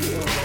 Yeah.